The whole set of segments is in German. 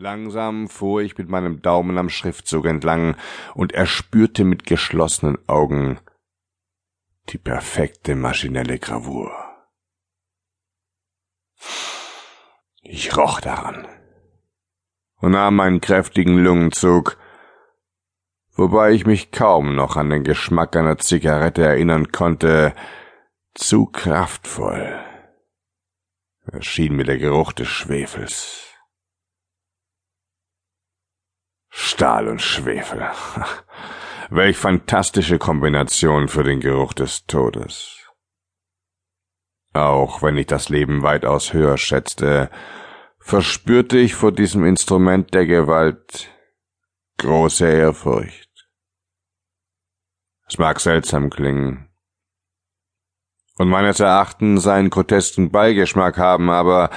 Langsam fuhr ich mit meinem Daumen am Schriftzug entlang und erspürte mit geschlossenen Augen die perfekte maschinelle Gravur. Ich roch daran und nahm einen kräftigen Lungenzug, wobei ich mich kaum noch an den Geschmack einer Zigarette erinnern konnte, zu kraftvoll erschien mir der Geruch des Schwefels. Stahl und Schwefel. Welch fantastische Kombination für den Geruch des Todes. Auch wenn ich das Leben weitaus höher schätzte, verspürte ich vor diesem Instrument der Gewalt große Ehrfurcht. Es mag seltsam klingen und meines Erachtens einen grotesken Beigeschmack haben, aber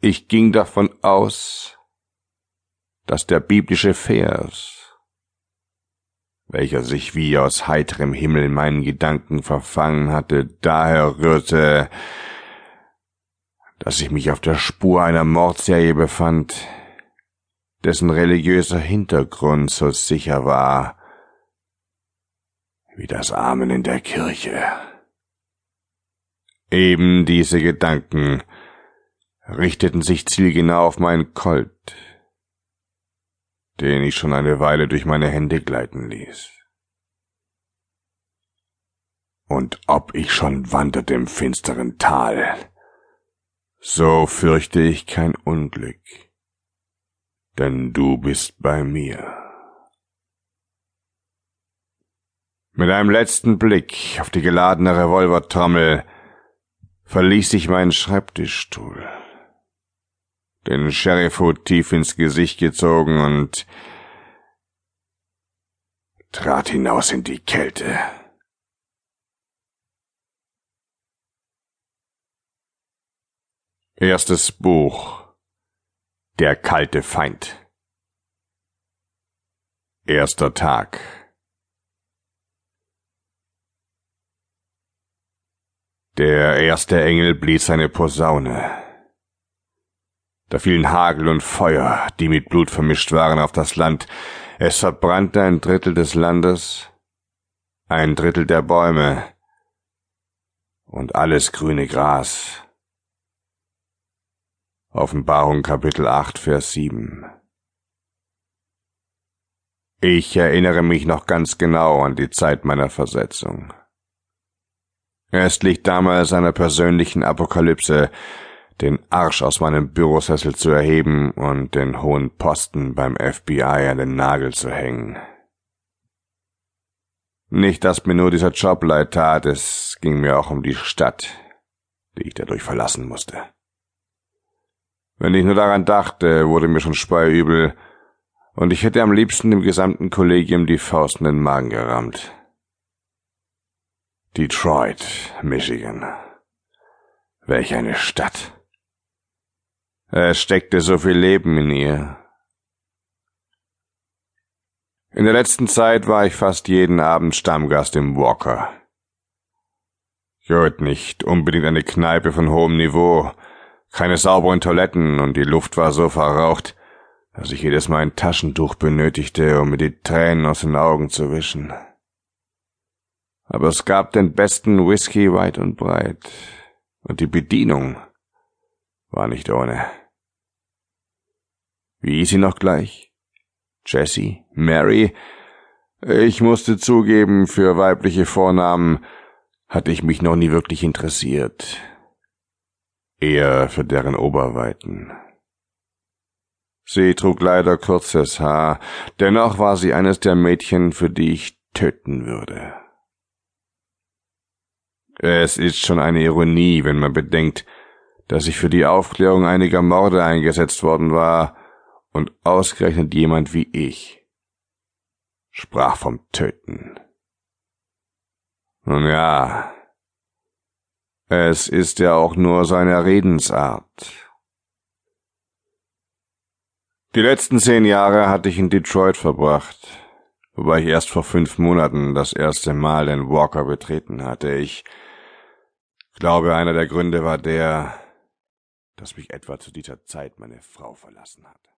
ich ging davon aus, dass der biblische Vers, welcher sich wie aus heiterem Himmel in meinen Gedanken verfangen hatte, daher rührte, dass ich mich auf der Spur einer Mordserie befand, dessen religiöser Hintergrund so sicher war wie das Amen in der Kirche. Eben diese Gedanken richteten sich zielgenau auf meinen Colt, den ich schon eine Weile durch meine Hände gleiten ließ. Und ob ich schon wanderte im finsteren Tal, so fürchte ich kein Unglück, denn du bist bei mir. Mit einem letzten Blick auf die geladene Revolvertrommel verließ ich meinen Schreibtischstuhl, den Sheriffhut tief ins Gesicht gezogen und trat hinaus in die Kälte. Erstes Buch Der kalte Feind Erster Tag Der erste Engel blies seine Posaune. Da fielen Hagel und Feuer, die mit Blut vermischt waren, auf das Land. Es verbrannte ein Drittel des Landes, ein Drittel der Bäume und alles grüne Gras. Offenbarung Kapitel 8, Vers 7. Ich erinnere mich noch ganz genau an die Zeit meiner Versetzung. Es liegt damals einer persönlichen Apokalypse, den Arsch aus meinem Bürosessel zu erheben und den hohen Posten beim FBI an den Nagel zu hängen. Nicht, dass mir nur dieser Job leid tat, es ging mir auch um die Stadt, die ich dadurch verlassen musste. Wenn ich nur daran dachte, wurde mir schon speiübel, und ich hätte am liebsten dem gesamten Kollegium die Faust in den Magen gerammt. Detroit, Michigan. Welch eine Stadt. Es steckte so viel Leben in ihr. In der letzten Zeit war ich fast jeden Abend Stammgast im Walker. Gut, nicht unbedingt eine Kneipe von hohem Niveau, keine sauberen Toiletten und die Luft war so verraucht, dass ich jedes Mal ein Taschentuch benötigte, um mir die Tränen aus den Augen zu wischen. Aber es gab den besten Whisky weit und breit, und die Bedienung war nicht ohne. Wie hieß sie noch gleich? Jessie? Mary? Ich musste zugeben, für weibliche Vornamen hatte ich mich noch nie wirklich interessiert eher für deren Oberweiten. Sie trug leider kurzes Haar, dennoch war sie eines der Mädchen, für die ich töten würde. Es ist schon eine Ironie, wenn man bedenkt, dass ich für die Aufklärung einiger Morde eingesetzt worden war und ausgerechnet jemand wie ich sprach vom Töten. Nun ja, es ist ja auch nur seine Redensart. Die letzten zehn Jahre hatte ich in Detroit verbracht, wobei ich erst vor fünf Monaten das erste Mal den Walker betreten hatte. Ich glaube, einer der Gründe war der, dass mich etwa zu dieser Zeit meine Frau verlassen hat.